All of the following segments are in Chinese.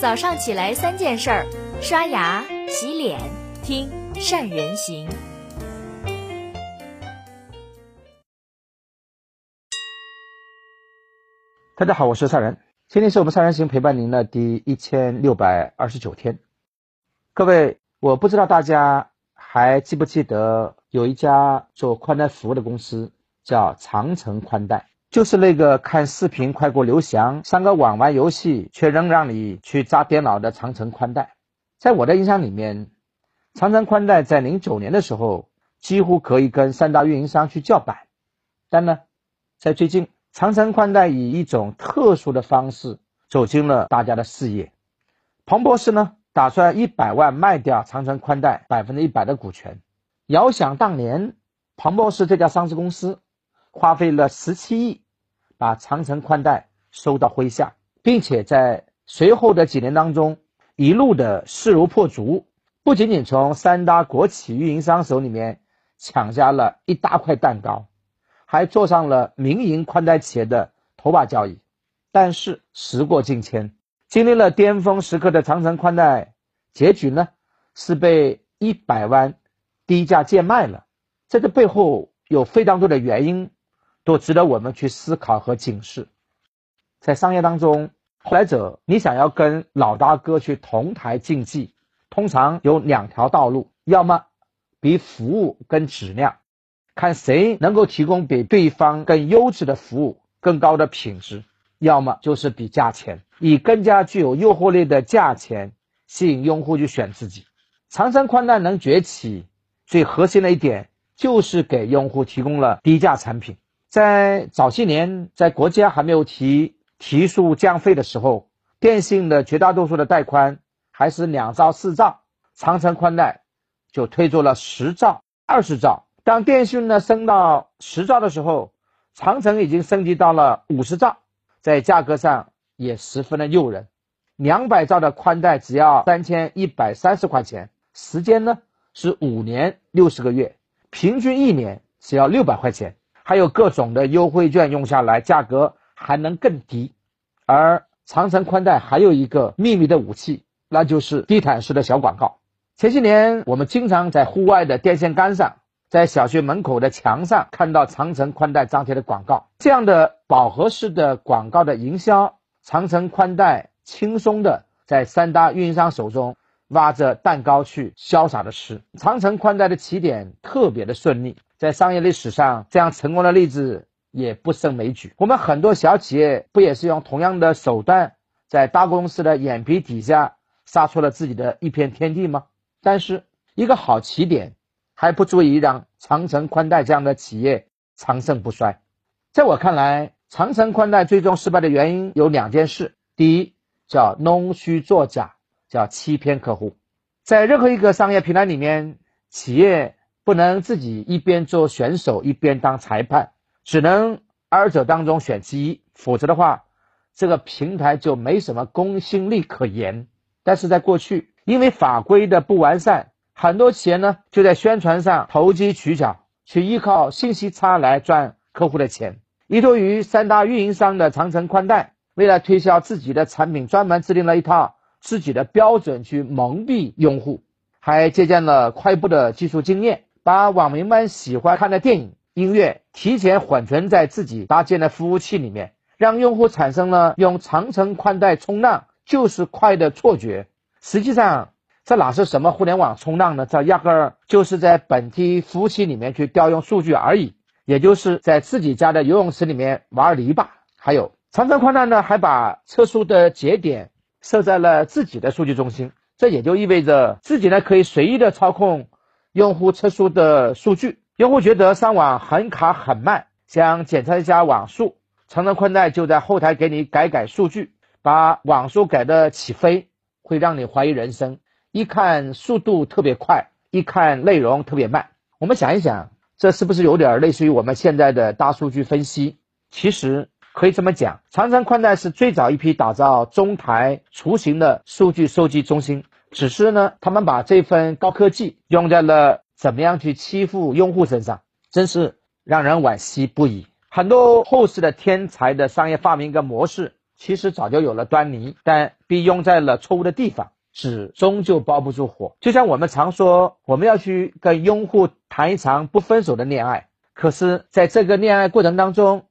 早上起来三件事儿：刷牙、洗脸、听善人行。大家好，我是善人。今天是我们善人行陪伴您的第一千六百二十九天。各位，我不知道大家还记不记得有一家做宽带服务的公司叫长城宽带。就是那个看视频快过刘翔，上个网玩游戏却仍让你去扎电脑的长城宽带。在我的印象里面，长城宽带在零九年的时候几乎可以跟三大运营商去叫板，但呢，在最近，长城宽带以一种特殊的方式走进了大家的视野。彭博士呢，打算一百万卖掉长城宽带百分之一百的股权。遥想当年，彭博士这家上市公司。花费了十七亿，把长城宽带收到麾下，并且在随后的几年当中，一路的势如破竹，不仅仅从三大国企运营商手里面抢下了一大块蛋糕，还坐上了民营宽带企业的头把交椅。但是时过境迁，经历了巅峰时刻的长城宽带，结局呢是被一百万低价贱卖了。在这背后有非常多的原因。都值得我们去思考和警示。在商业当中，后来者你想要跟老大哥去同台竞技，通常有两条道路：要么比服务跟质量，看谁能够提供比对方更优质的服务、更高的品质；要么就是比价钱，以更加具有诱惑力的价钱吸引用户去选自己。长城宽带能崛起，最核心的一点就是给用户提供了低价产品。在早些年，在国家还没有提提速降费的时候，电信的绝大多数的带宽还是两兆、四兆，长城宽带就推出了十兆、二十兆。当电信呢升到十兆的时候，长城已经升级到了五十兆，在价格上也十分的诱人。两百兆的宽带只要三千一百三十块钱，时间呢是五年六十个月，平均一年只要六百块钱。还有各种的优惠券用下来，价格还能更低。而长城宽带还有一个秘密的武器，那就是地毯式的小广告。前些年，我们经常在户外的电线杆上，在小学门口的墙上看到长城宽带张贴的广告。这样的饱和式的广告的营销，长城宽带轻松的在三大运营商手中挖着蛋糕去潇洒的吃。长城宽带的起点特别的顺利。在商业历史上，这样成功的例子也不胜枚举。我们很多小企业不也是用同样的手段，在大公司的眼皮底下杀出了自己的一片天地吗？但是，一个好起点还不足以让长城宽带这样的企业长盛不衰。在我看来，长城宽带最终失败的原因有两件事：第一，叫弄虚作假，叫欺骗客户。在任何一个商业平台里面，企业。不能自己一边做选手一边当裁判，只能二者当中选其一，否则的话，这个平台就没什么公信力可言。但是在过去，因为法规的不完善，很多企业呢就在宣传上投机取巧，去依靠信息差来赚客户的钱。依托于三大运营商的长城宽带，为了推销自己的产品，专门制定了一套自己的标准去蒙蔽用户，还借鉴了快步的技术经验。把网民们喜欢看的电影、音乐提前缓存在自己搭建的服务器里面，让用户产生了用长城宽带冲浪就是快的错觉。实际上，这哪是什么互联网冲浪呢？这压根儿就是在本地服务器里面去调用数据而已，也就是在自己家的游泳池里面玩泥巴。还有，长城宽带呢，还把测速的节点设在了自己的数据中心，这也就意味着自己呢可以随意的操控。用户测速的数据，用户觉得上网很卡很慢，想检测一下网速，长城宽带就在后台给你改改数据，把网速改的起飞，会让你怀疑人生。一看速度特别快，一看内容特别慢。我们想一想，这是不是有点类似于我们现在的大数据分析？其实可以这么讲，长城宽带是最早一批打造中台雏形的数据收集中心。只是呢，他们把这份高科技用在了怎么样去欺负用户身上，真是让人惋惜不已。很多后世的天才的商业发明跟模式，其实早就有了端倪，但被用在了错误的地方，纸终究包不住火。就像我们常说，我们要去跟用户谈一场不分手的恋爱，可是在这个恋爱过程当中，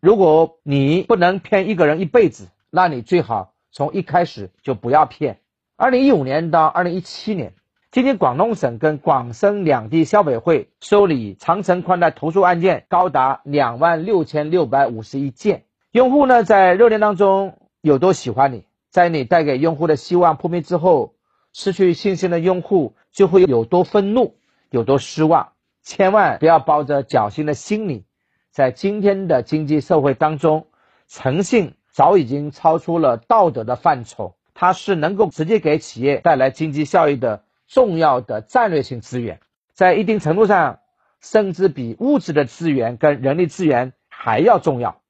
如果你不能骗一个人一辈子，那你最好从一开始就不要骗。二零一五年到二零一七年。今天，广东省跟广深两地消委会受理长城宽带投诉案件高达两万六千六百五十一件。用户呢，在热恋当中有多喜欢你，在你带给用户的希望破灭之后，失去信心的用户就会有多愤怒，有多失望。千万不要抱着侥幸的心理，在今天的经济社会当中，诚信早已经超出了道德的范畴，它是能够直接给企业带来经济效益的。重要的战略性资源，在一定程度上，甚至比物质的资源跟人力资源还要重要。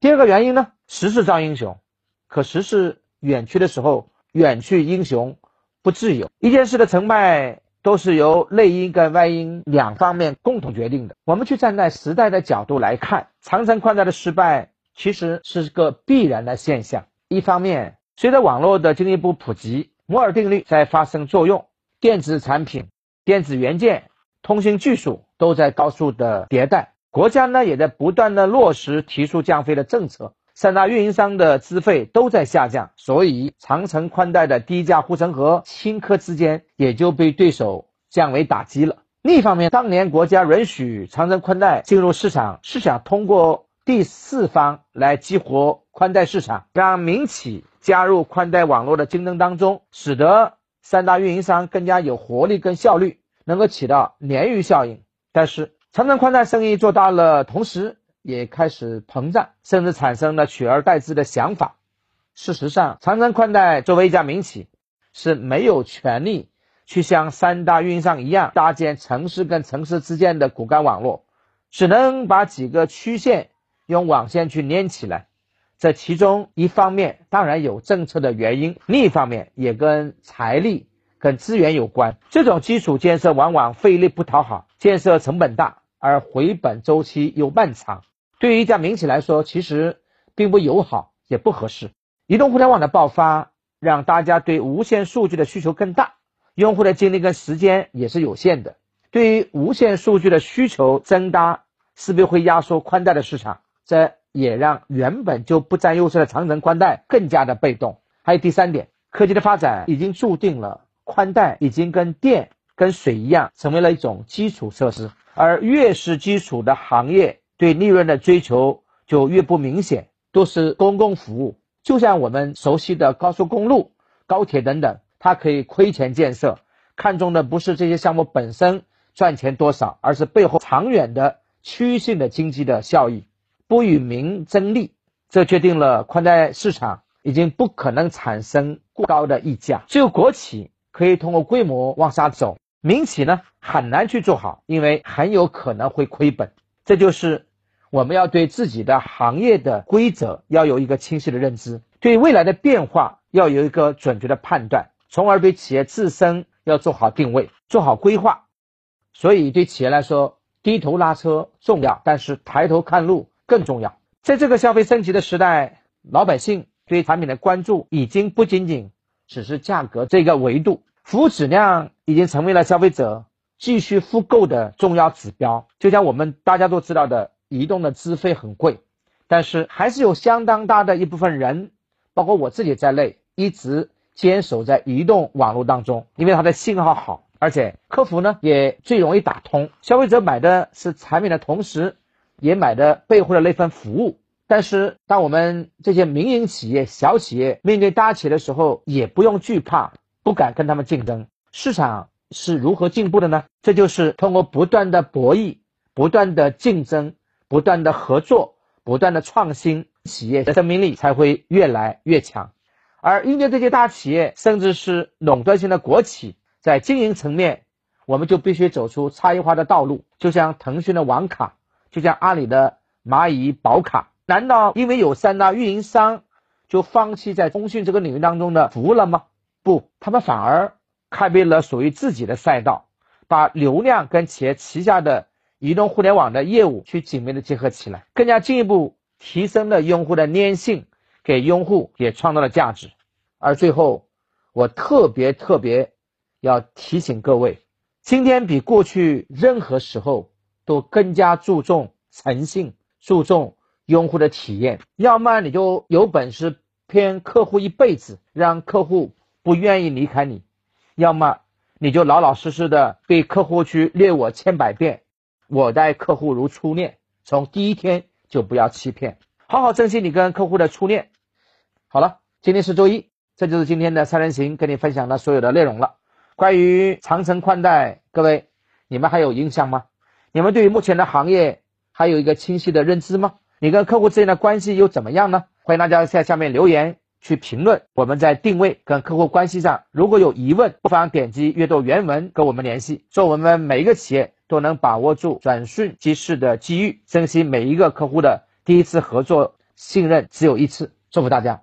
第二个原因呢，时势造英雄，可时势远去的时候，远去英雄不自由。一件事的成败都是由内因跟外因两方面共同决定的。我们去站在时代的角度来看，长城宽带的失败其实是个必然的现象。一方面，随着网络的进一步普及，摩尔定律在发生作用。电子产品、电子元件、通信技术都在高速的迭代，国家呢也在不断的落实提速降费的政策，三大运营商的资费都在下降，所以长城宽带的低价护城河顷刻之间也就被对手降维打击了。另一方面，当年国家允许长城宽带进入市场，是想通过第四方来激活宽带市场，让民企加入宽带网络的竞争当中，使得。三大运营商更加有活力跟效率，能够起到鲶鱼效应。但是长城宽带生意做大了，同时也开始膨胀，甚至产生了取而代之的想法。事实上，长城宽带作为一家民企，是没有权利去像三大运营商一样搭建城市跟城市之间的骨干网络，只能把几个区县用网线去连起来。这其中一方面当然有政策的原因，另一方面也跟财力、跟资源有关。这种基础建设往往费力不讨好，建设成本大，而回本周期又漫长。对于一家民企来说，其实并不友好，也不合适。移动互联网的爆发，让大家对无线数据的需求更大，用户的精力跟时间也是有限的。对于无线数据的需求增大，势必会压缩宽带的市场。这也让原本就不占优势的长城宽带更加的被动。还有第三点，科技的发展已经注定了宽带已经跟电、跟水一样，成为了一种基础设施。而越是基础的行业，对利润的追求就越不明显，都是公共服务。就像我们熟悉的高速公路、高铁等等，它可以亏钱建设，看重的不是这些项目本身赚钱多少，而是背后长远的区域性的经济的效益。不与民争利，这决定了宽带市场已经不可能产生过高的溢价。只有国企可以通过规模往下走，民企呢很难去做好，因为很有可能会亏本。这就是我们要对自己的行业的规则要有一个清晰的认知，对未来的变化要有一个准确的判断，从而对企业自身要做好定位、做好规划。所以，对企业来说，低头拉车重要，但是抬头看路。更重要，在这个消费升级的时代，老百姓对产品的关注已经不仅仅只是价格这个维度，服务质量已经成为了消费者继续复购的重要指标。就像我们大家都知道的，移动的资费很贵，但是还是有相当大的一部分人，包括我自己在内，一直坚守在移动网络当中，因为它的信号好，而且客服呢也最容易打通。消费者买的是产品的同时。也买的背后的那份服务，但是当我们这些民营企业、小企业面对大企业的时候，也不用惧怕，不敢跟他们竞争。市场是如何进步的呢？这就是通过不断的博弈、不断的竞争、不断的合作、不断的创新，企业的生命力才会越来越强。而应对这些大企业，甚至是垄断性的国企，在经营层面，我们就必须走出差异化的道路，就像腾讯的网卡。就像阿里的蚂蚁宝卡，难道因为有三大运营商就放弃在通讯这个领域当中的服务了吗？不，他们反而开辟了属于自己的赛道，把流量跟企业旗下的移动互联网的业务去紧密的结合起来，更加进一步提升了用户的粘性，给用户也创造了价值。而最后，我特别特别要提醒各位，今天比过去任何时候都更加注重诚信，注重用户的体验。要么你就有本事骗客户一辈子，让客户不愿意离开你；要么你就老老实实的对客户去虐我千百遍。我待客户如初恋，从第一天就不要欺骗，好好珍惜你跟客户的初恋。好了，今天是周一。这就是今天的三人行跟你分享的所有的内容了。关于长城宽带，各位，你们还有印象吗？你们对于目前的行业还有一个清晰的认知吗？你跟客户之间的关系又怎么样呢？欢迎大家在下面留言去评论。我们在定位跟客户关系上，如果有疑问，不妨点击阅读原文跟我们联系。祝我们每一个企业都能把握住转瞬即逝的机遇，珍惜每一个客户的第一次合作，信任只有一次。祝福大家！